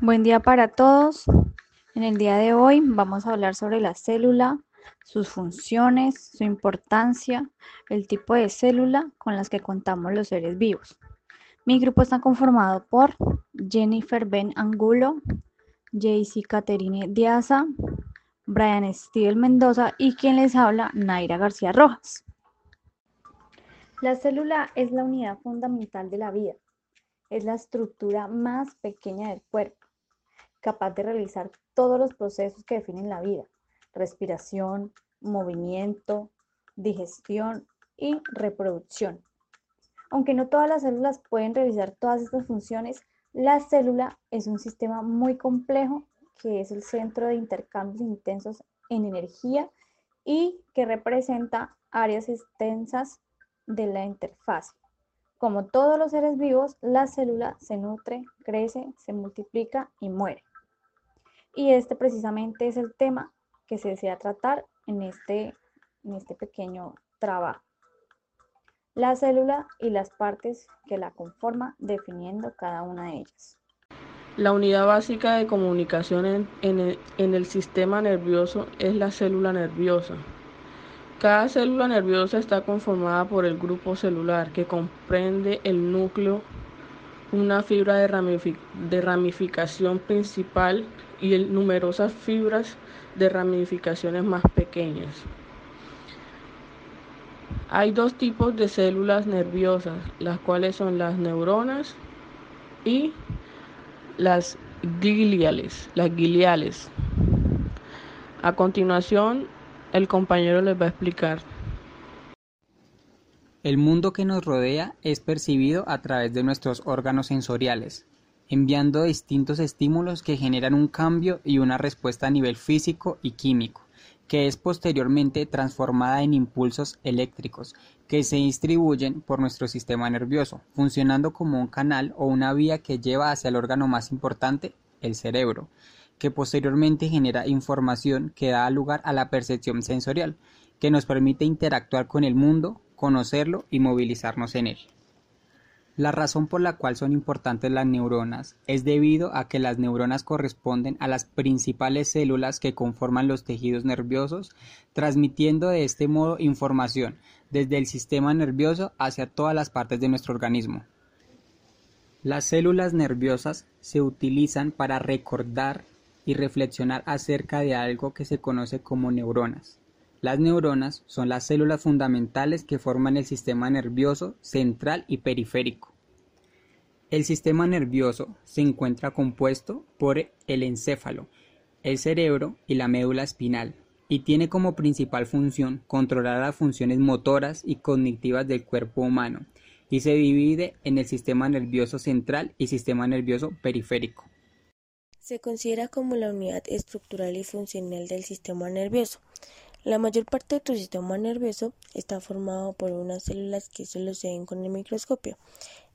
Buen día para todos. En el día de hoy vamos a hablar sobre la célula, sus funciones, su importancia, el tipo de célula con las que contamos los seres vivos. Mi grupo está conformado por Jennifer Ben Angulo, Jaycee Caterine Diaza, Brian Steven Mendoza y quien les habla, Naira García Rojas. La célula es la unidad fundamental de la vida. Es la estructura más pequeña del cuerpo, capaz de realizar todos los procesos que definen la vida, respiración, movimiento, digestión y reproducción. Aunque no todas las células pueden realizar todas estas funciones, la célula es un sistema muy complejo que es el centro de intercambios intensos en energía y que representa áreas extensas de la interfaz. Como todos los seres vivos, la célula se nutre, crece, se multiplica y muere. Y este precisamente es el tema que se desea tratar en este, en este pequeño trabajo. La célula y las partes que la conforman, definiendo cada una de ellas. La unidad básica de comunicación en, el, en el sistema nervioso es la célula nerviosa. Cada célula nerviosa está conformada por el grupo celular que comprende el núcleo, una fibra de, ramificación principal y numerosas fibras de ramificaciones más pequeñas. Hay dos tipos de células nerviosas, las cuales son las neuronas y las gliales, las gliales. A continuación el compañero les va a explicar. El mundo que nos rodea es percibido a través de nuestros órganos sensoriales, enviando distintos estímulos que generan un cambio y una respuesta a nivel físico y químico, que es posteriormente transformada en impulsos eléctricos que se distribuyen por nuestro sistema nervioso, funcionando como un canal o una vía que lleva hacia el órgano más importante, el cerebro, que posteriormente genera información que da lugar a la percepción sensorial, que nos permite interactuar con el mundo, conocerlo y movilizarnos en él. La razón por la cual son importantes las neuronas es debido a que las neuronas corresponden a las principales células que conforman los tejidos nerviosos, transmitiendo de este modo información desde el sistema nervioso hacia todas las partes de nuestro organismo. Las células nerviosas se utilizan para recordar, y reflexionar acerca de algo que se conoce como neuronas. Las neuronas son las células fundamentales que forman el sistema nervioso central y periférico. El sistema nervioso se encuentra compuesto por el encéfalo, el cerebro y la médula espinal, y tiene como principal función controlar las funciones motoras y cognitivas del cuerpo humano, y se divide en el sistema nervioso central y sistema nervioso periférico. Se considera como la unidad estructural y funcional del sistema nervioso. La mayor parte de tu sistema nervioso está formado por unas células que solo se ven con el microscopio.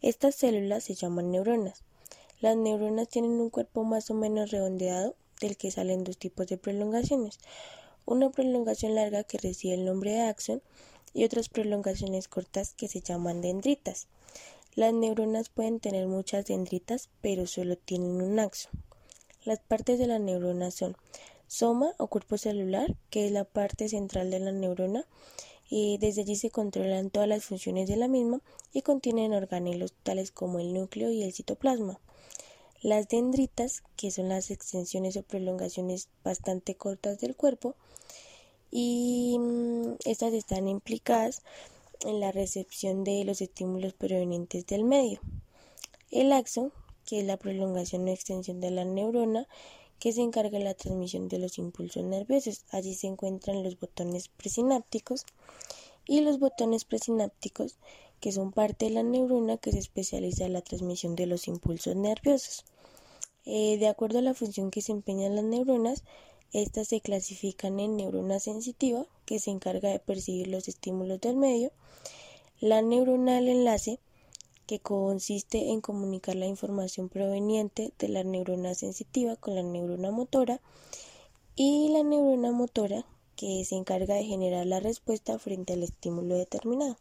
Estas células se llaman neuronas. Las neuronas tienen un cuerpo más o menos redondeado del que salen dos tipos de prolongaciones. Una prolongación larga que recibe el nombre de axón y otras prolongaciones cortas que se llaman dendritas. Las neuronas pueden tener muchas dendritas, pero solo tienen un axón. Las partes de la neurona son soma o cuerpo celular, que es la parte central de la neurona, y desde allí se controlan todas las funciones de la misma y contienen organelos tales como el núcleo y el citoplasma. Las dendritas, que son las extensiones o prolongaciones bastante cortas del cuerpo, y mm, estas están implicadas en la recepción de los estímulos provenientes del medio. El axón, que es la prolongación o extensión de la neurona que se encarga de la transmisión de los impulsos nerviosos. Allí se encuentran los botones presinápticos y los botones presinápticos que son parte de la neurona que se especializa en la transmisión de los impulsos nerviosos. Eh, de acuerdo a la función que desempeñan las neuronas, estas se clasifican en neurona sensitiva, que se encarga de percibir los estímulos del medio, la neurona del enlace, que consiste en comunicar la información proveniente de la neurona sensitiva con la neurona motora y la neurona motora que se encarga de generar la respuesta frente al estímulo determinado.